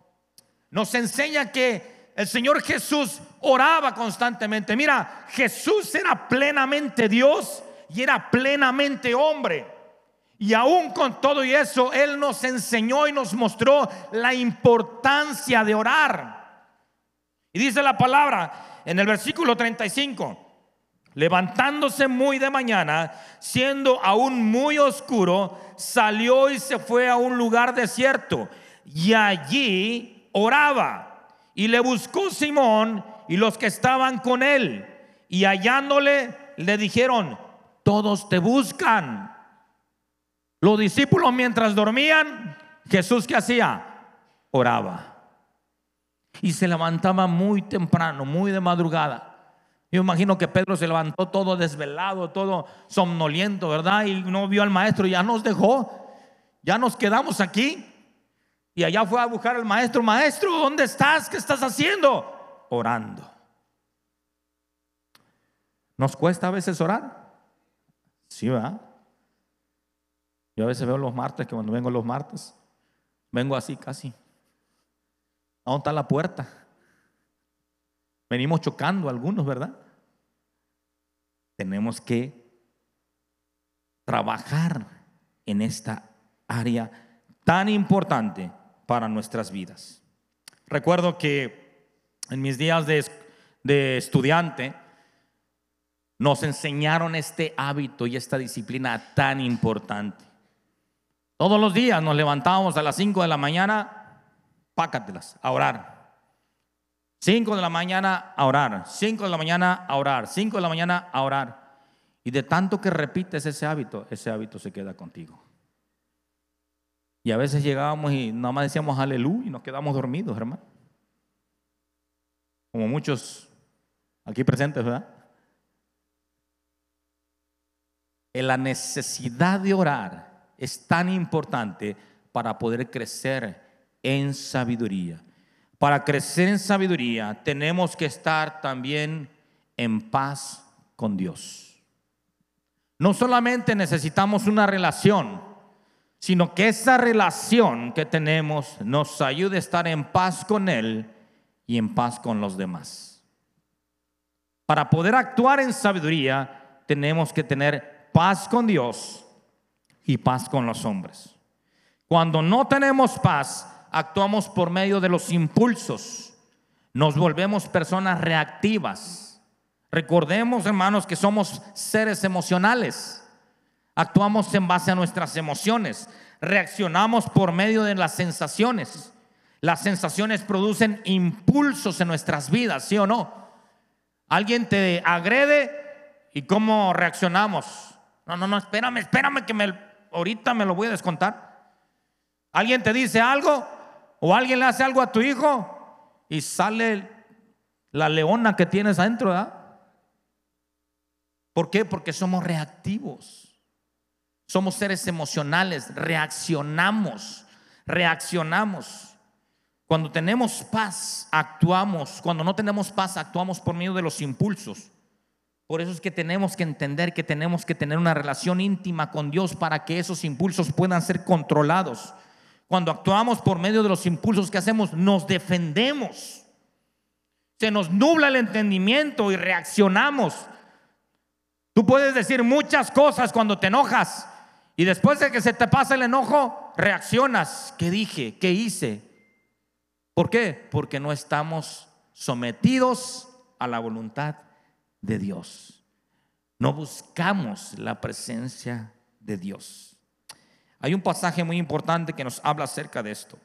nos enseña que el Señor Jesús oraba constantemente. Mira, Jesús era plenamente Dios y era plenamente hombre. Y aún con todo y eso, Él nos enseñó y nos mostró la importancia de orar. Y dice la palabra en el versículo 35, levantándose muy de mañana, siendo aún muy oscuro, salió y se fue a un lugar desierto y allí oraba. Y le buscó Simón y los que estaban con él. Y hallándole, le dijeron, todos te buscan. Los discípulos mientras dormían, Jesús que hacía? Oraba. Y se levantaba muy temprano, muy de madrugada. Yo imagino que Pedro se levantó todo desvelado, todo somnoliento, ¿verdad? Y no vio al maestro, ya nos dejó, ya nos quedamos aquí. Y allá fue a buscar al maestro, maestro, ¿dónde estás? ¿Qué estás haciendo? Orando. ¿Nos cuesta a veces orar? Sí, ¿verdad? Yo a veces veo los martes, que cuando vengo los martes, vengo así casi. ¿A dónde está la puerta? Venimos chocando algunos, ¿verdad? Tenemos que trabajar en esta área tan importante para nuestras vidas. Recuerdo que en mis días de, estudiante nos enseñaron este hábito y esta disciplina tan importante. Todos los días nos levantábamos a las 5 de la mañana, pácatelas, a orar. 5 de la mañana a orar, 5 de la mañana a orar, 5 de la mañana a orar. Y de tanto que repites ese hábito, ese hábito se queda contigo. Y a veces llegábamos y nada más decíamos aleluya y nos quedamos dormidos, hermano. Como muchos aquí presentes, ¿verdad? La necesidad de orar es tan importante para poder crecer en sabiduría. Para crecer en sabiduría tenemos que estar también en paz con Dios. No solamente necesitamos una relación, sino que esa relación que tenemos nos ayude a estar en paz con Él y en paz con los demás. Para poder actuar en sabiduría, tenemos que tener paz con Dios y paz con los hombres. Cuando no tenemos paz, actuamos por medio de los impulsos, nos volvemos personas reactivas. Recordemos, hermanos, que somos seres emocionales. Actuamos en base a nuestras emociones. Reaccionamos por medio de las sensaciones. Las sensaciones producen impulsos en nuestras vidas, ¿sí o no? Alguien te agrede y cómo reaccionamos. No, no, no, espérame, espérame que me, ahorita me lo voy a descontar. Alguien te dice algo o alguien le hace algo a tu hijo y sale la leona que tienes adentro, ¿verdad? ¿Por qué? Porque somos reactivos. Somos seres emocionales, reaccionamos, reaccionamos. Cuando tenemos paz, actuamos. Cuando no tenemos paz, actuamos por medio de los impulsos. Por eso es que tenemos que entender que tenemos que tener una relación íntima con Dios para que esos impulsos puedan ser controlados. Cuando actuamos por medio de los impulsos que hacemos, nos defendemos. Se nos nubla el entendimiento y reaccionamos. Tú puedes decir muchas cosas cuando te enojas y después de que se te pasa el enojo, reaccionas. ¿Qué dije? ¿Qué hice? ¿Por qué? Porque no estamos sometidos a la voluntad de Dios. No buscamos la presencia de Dios. Hay un pasaje muy importante que nos habla acerca de esto.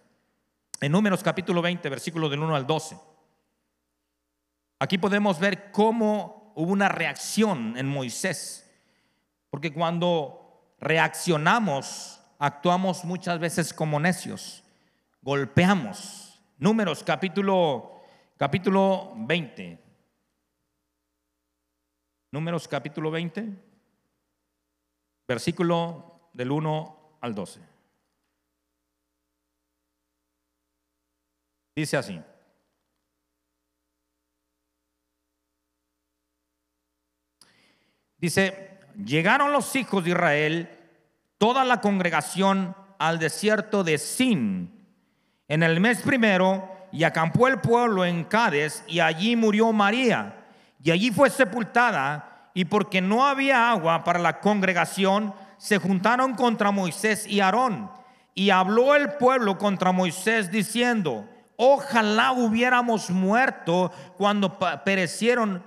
En Números capítulo 20, versículo del 1 al 12. Aquí podemos ver cómo hubo una reacción en Moisés. Porque cuando reaccionamos, actuamos muchas veces como necios. Golpeamos. Números capítulo capítulo 20. Números capítulo 20, versículo del 1 al 12. Dice así. Dice, llegaron los hijos de Israel, toda la congregación al desierto de Sin en el mes primero y acampó el pueblo en Cádiz y allí murió María y allí fue sepultada y porque no había agua para la congregación se juntaron contra Moisés y Aarón. Y habló el pueblo contra Moisés diciendo, ojalá hubiéramos muerto cuando perecieron,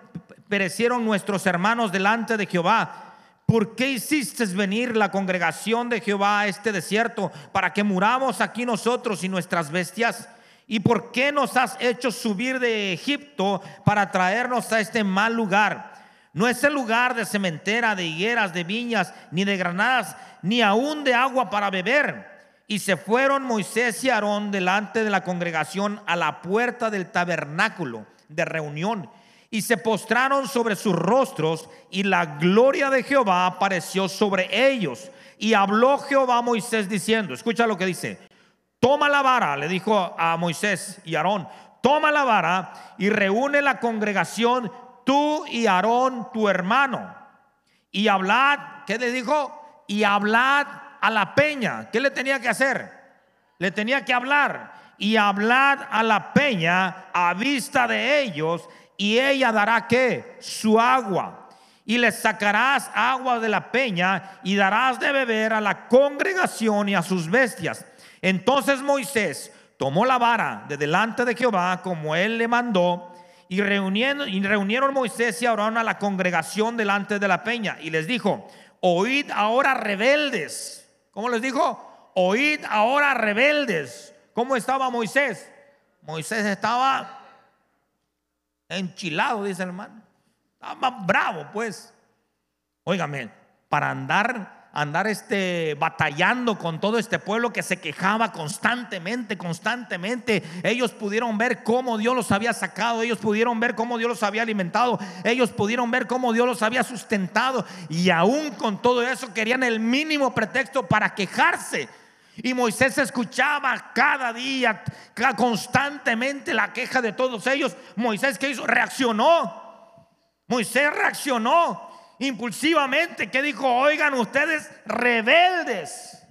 perecieron nuestros hermanos delante de Jehová. ¿Por qué hiciste venir la congregación de Jehová a este desierto para que muramos aquí nosotros y nuestras bestias? ¿Y por qué nos has hecho subir de Egipto para traernos a este mal lugar? No es el lugar de cementera, de higueras, de viñas, ni de granadas, ni aún de agua para beber. Y se fueron Moisés y Aarón delante de la congregación a la puerta del tabernáculo de reunión. Y se postraron sobre sus rostros y la gloria de Jehová apareció sobre ellos. Y habló Jehová a Moisés diciendo, escucha lo que dice, toma la vara, le dijo a Moisés y Aarón, toma la vara y reúne la congregación tú y Aarón, tu hermano, y hablad, ¿qué le dijo? Y hablad a la peña. ¿Qué le tenía que hacer? Le tenía que hablar. Y hablad a la peña a vista de ellos, y ella dará qué? Su agua. Y le sacarás agua de la peña y darás de beber a la congregación y a sus bestias. Entonces Moisés tomó la vara de delante de Jehová como él le mandó y reunieron, y reunieron Moisés y Aarón a la congregación delante de la peña y les dijo, oíd ahora rebeldes. ¿Cómo les dijo? Oíd ahora rebeldes. ¿Cómo estaba Moisés? Moisés estaba enchilado, dice el hermano. Estaba bravo, pues. Óigame, para andar andar este, batallando con todo este pueblo que se quejaba constantemente, constantemente. Ellos pudieron ver cómo Dios los había sacado, ellos pudieron ver cómo Dios los había alimentado, ellos pudieron ver cómo Dios los había sustentado y aún con todo eso querían el mínimo pretexto para quejarse. Y Moisés escuchaba cada día, constantemente la queja de todos ellos. Moisés, ¿qué hizo? Reaccionó. Moisés reaccionó impulsivamente que dijo, oigan ustedes rebeldes.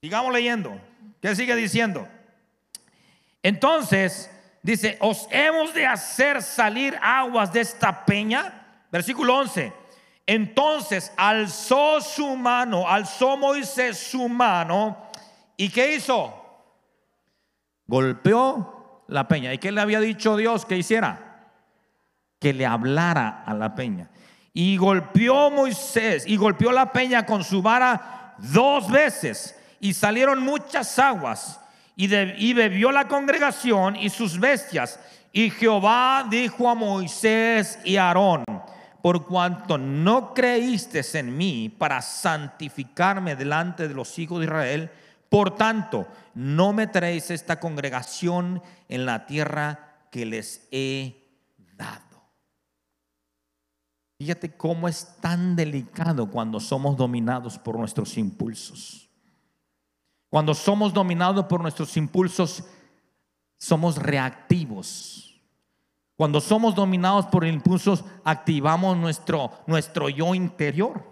Sigamos leyendo. ¿Qué sigue diciendo? Entonces, dice, os hemos de hacer salir aguas de esta peña. Versículo 11. Entonces alzó su mano, alzó Moisés su mano. ¿Y qué hizo? Golpeó la peña. ¿Y qué le había dicho Dios que hiciera? que le hablara a la peña. Y golpeó Moisés y golpeó la peña con su vara dos veces y salieron muchas aguas y, bebió la congregación y sus bestias. Y Jehová dijo a Moisés y a Aarón, por cuanto no creíste en mí para santificarme delante de los hijos de Israel, por tanto, no me traéis esta congregación en la tierra que les he dado. Fíjate cómo es tan delicado cuando somos dominados por nuestros impulsos. Cuando somos dominados por nuestros impulsos, somos reactivos. Cuando somos dominados por impulsos, activamos nuestro, nuestro yo interior.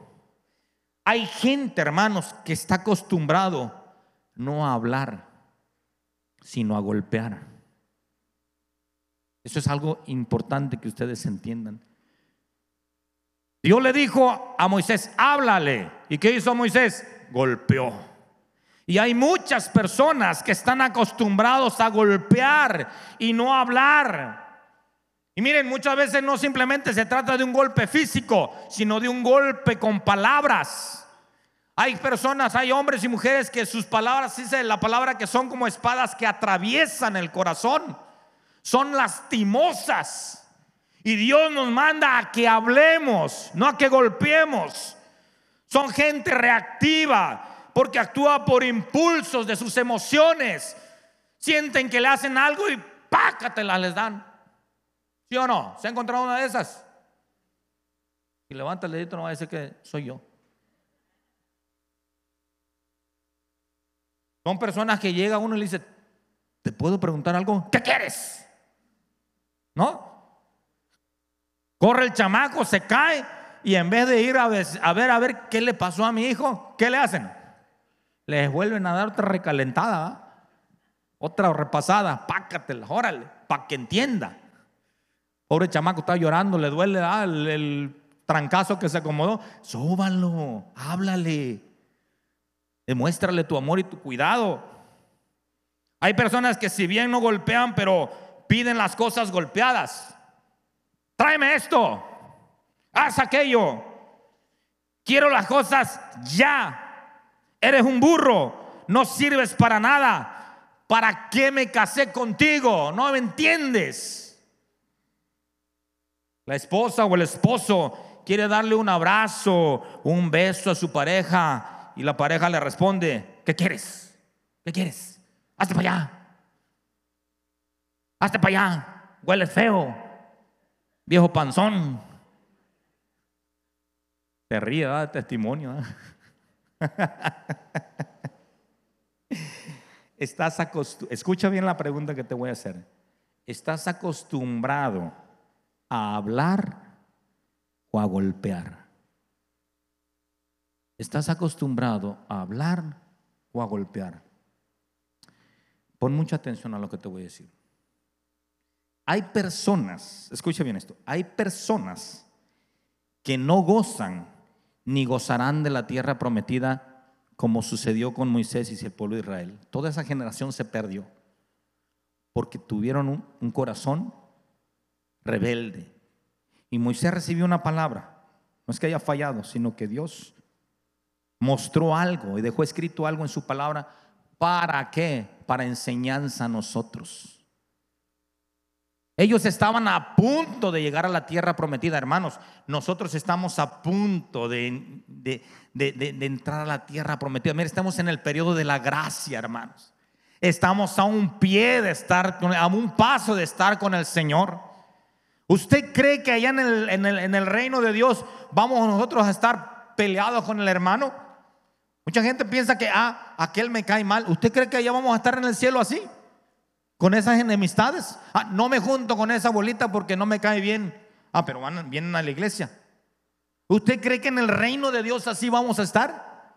Hay gente, hermanos, que está acostumbrado no a hablar, sino a golpear. Eso es algo importante que ustedes entiendan. Dios le dijo a Moisés, háblale. ¿Y qué hizo Moisés? Golpeó. Y hay muchas personas que están acostumbrados a golpear y no hablar. Y miren, muchas veces no simplemente se trata de un golpe físico, sino de un golpe con palabras. Hay personas, hay hombres y mujeres que sus palabras, dice la palabra, que son como espadas que atraviesan el corazón. Son lastimosas. Y Dios nos manda a que hablemos, no a que golpeemos. Son gente reactiva porque actúa por impulsos de sus emociones. Sienten que le hacen algo y pácatela les dan. ¿Sí o no? ¿Se ha encontrado una de esas? Y levanta el dedito, no va a decir que soy yo. Son personas que llega uno y le dice, ¿te puedo preguntar algo? ¿Qué quieres? ¿No? Corre el chamaco, se cae y en vez de ir a ver, a ver, a ver qué le pasó a mi hijo, ¿qué le hacen? Les vuelven a dar otra recalentada, otra repasada, pácatela, órale, para que entienda. Pobre chamaco está llorando, le duele el, el, trancazo que se acomodó. Sóbalo, háblale, demuéstrale tu amor y tu cuidado. Hay personas que si bien no golpean, pero piden las cosas golpeadas tráeme esto, haz aquello, quiero las cosas ya, eres un burro, no sirves para nada, ¿para qué me casé contigo? No me entiendes. La esposa o el esposo quiere darle un abrazo, un beso a su pareja y la pareja le responde, ¿qué quieres? ¿Qué quieres? Hazte para allá. Hazte para allá. Hueles feo viejo panzón. Te ríe, de testimonio. <laughs> Estás Escucha bien la pregunta que te voy a hacer. ¿Estás acostumbrado a hablar o a golpear? ¿Estás acostumbrado a hablar o a golpear? Pon mucha atención a lo que te voy a decir. Hay personas, escuche bien esto, hay personas que no gozan ni gozarán de la tierra prometida como sucedió con Moisés y el pueblo de Israel. Toda esa generación se perdió porque tuvieron un, un corazón rebelde. Y Moisés recibió una palabra. No es que haya fallado, sino que Dios mostró algo y dejó escrito algo en su palabra. ¿Para qué? Para enseñanza a nosotros. Ellos estaban a punto de llegar a la tierra prometida, hermanos. Nosotros estamos a punto de, entrar a la tierra prometida. Mira, estamos en el periodo de la gracia, hermanos. Estamos a un pie de estar, a un paso de estar con el Señor. ¿Usted cree que allá en el, en el reino de Dios vamos nosotros a estar peleados con el hermano? Mucha gente piensa que, ah, aquel me cae mal. ¿Usted cree que allá vamos a estar en el cielo así? Con esas enemistades. Ah, no me junto con esa bolita porque no me cae bien. Ah, pero van, vienen a la iglesia. ¿Usted cree que en el reino de Dios así vamos a estar?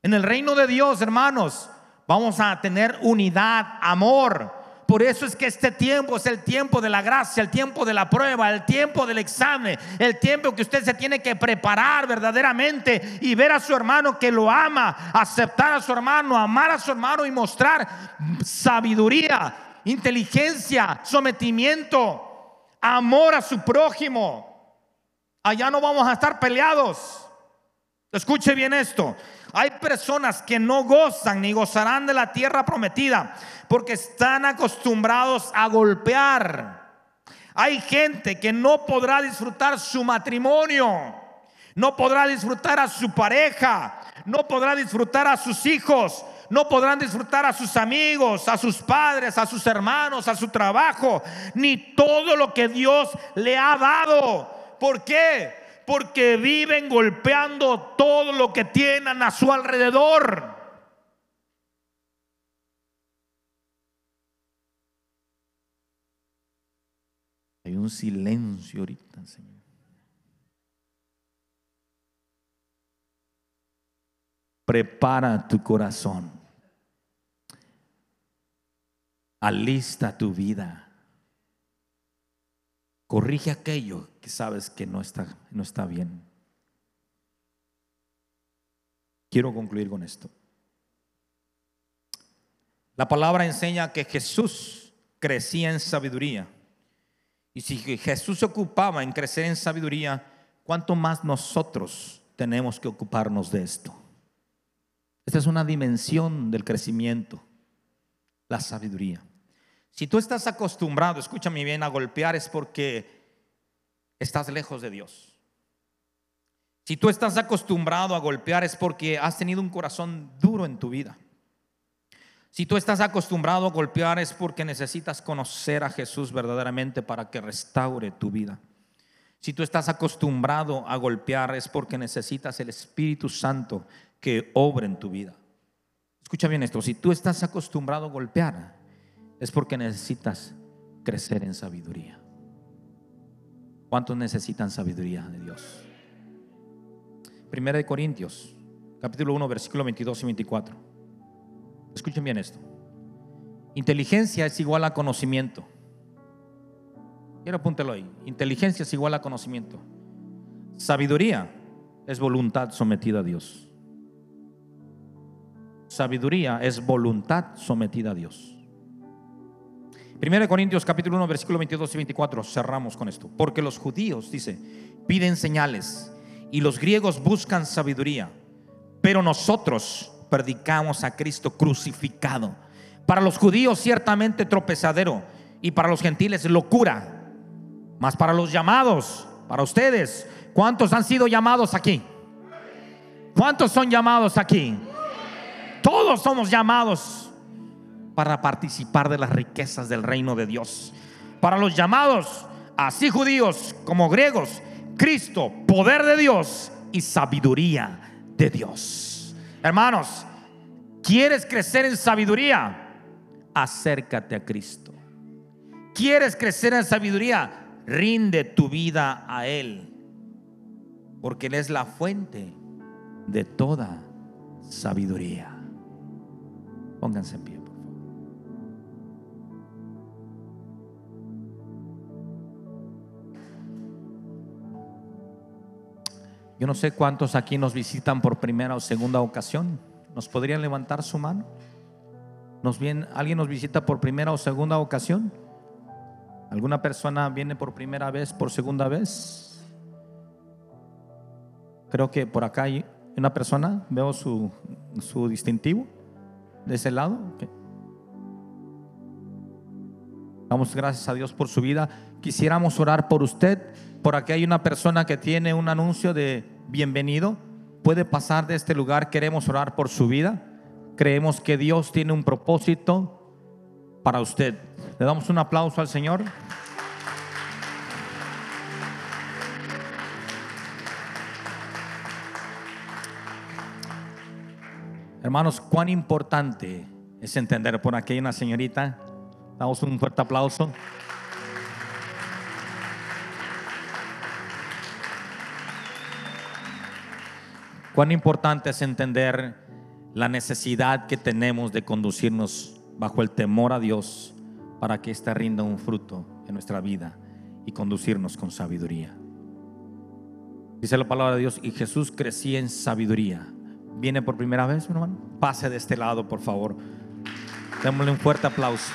En el reino de Dios, hermanos, vamos a tener unidad, amor. Por eso es que este tiempo es el tiempo de la gracia, el tiempo de la prueba, el tiempo del examen, el tiempo que usted se tiene que preparar verdaderamente y ver a su hermano que lo ama, aceptar a su hermano, amar a su hermano y mostrar sabiduría, inteligencia, sometimiento, amor a su prójimo. Allá no vamos a estar peleados. Escuche bien esto. Hay personas que no gozan ni gozarán de la tierra prometida porque están acostumbrados a golpear. Hay gente que no podrá disfrutar su matrimonio, no podrá disfrutar a su pareja, no podrá disfrutar a sus hijos, no podrán disfrutar a sus amigos, a sus padres, a sus hermanos, a su trabajo, ni todo lo que Dios le ha dado. ¿Por qué? Porque viven golpeando todo lo que tienen a su alrededor. Hay un silencio ahorita, Señor. Prepara tu corazón Alista tu vida. Corrige aquello que sabes que no está, no está bien. Quiero concluir con esto. La palabra enseña que Jesús crecía en sabiduría. Y si Jesús se ocupaba en crecer en sabiduría, ¿cuánto más nosotros tenemos que ocuparnos de esto? Esta es una dimensión del crecimiento, la sabiduría. Si tú estás acostumbrado, escúchame bien, a golpear es porque estás lejos de Dios. Si tú estás acostumbrado a golpear es porque has tenido un corazón duro en tu vida. Si tú estás acostumbrado a golpear es porque necesitas conocer a Jesús verdaderamente para que restaure tu vida. Si tú estás acostumbrado a golpear es porque necesitas el Espíritu Santo que obra en tu vida. Escucha bien esto, si tú estás acostumbrado a golpear es porque necesitas crecer en sabiduría. ¿Cuántos necesitan sabiduría de Dios? Primera de Corintios, capítulo 1, versículo 22 y 24. Escuchen bien esto. Inteligencia es igual a conocimiento. Quiero apúntelo ahí. Inteligencia es igual a conocimiento. Sabiduría es voluntad sometida a Dios. Sabiduría es voluntad sometida a Dios. Primera de Corintios capítulo 1 versículo 22 y 24 cerramos con esto. Porque los judíos, dice, piden señales y los griegos buscan sabiduría, pero nosotros predicamos a Cristo crucificado. Para los judíos ciertamente tropezadero y para los gentiles locura. Mas para los llamados, para ustedes, ¿cuántos han sido llamados aquí? ¿Cuántos son llamados aquí? Todos somos llamados para participar de las riquezas del reino de Dios. Para los llamados, así judíos como griegos, Cristo, poder de Dios y sabiduría de Dios. Hermanos, ¿quieres crecer en sabiduría? Acércate a Cristo. ¿Quieres crecer en sabiduría? Rinde tu vida a Él. Porque Él es la fuente de toda sabiduría. Pónganse en pie, Yo no sé cuántos aquí nos visitan por primera o segunda ocasión. ¿Nos podrían levantar su mano? ¿Nos ¿Alguien nos visita por primera o segunda ocasión? ¿Alguna persona viene por primera vez, por segunda vez? Creo que por acá hay una persona, veo su, su distintivo de ese lado. Damos gracias a Dios por su vida. Quisiéramos orar por usted. Por aquí hay una persona que tiene un anuncio de bienvenido. Puede pasar de este lugar. Queremos orar por su vida. Creemos que Dios tiene un propósito para usted. Le damos un aplauso al Señor. Hermanos, cuán importante es entender. Por aquí hay una señorita. Damos un fuerte aplauso. Cuán importante es entender la necesidad que tenemos de conducirnos bajo el temor a Dios para que éste rinda un fruto en nuestra vida y conducirnos con sabiduría. Dice la palabra de Dios, y Jesús crecía en sabiduría viene por primera vez, hermano, pase de este lado, por favor. Démosle un fuerte aplauso.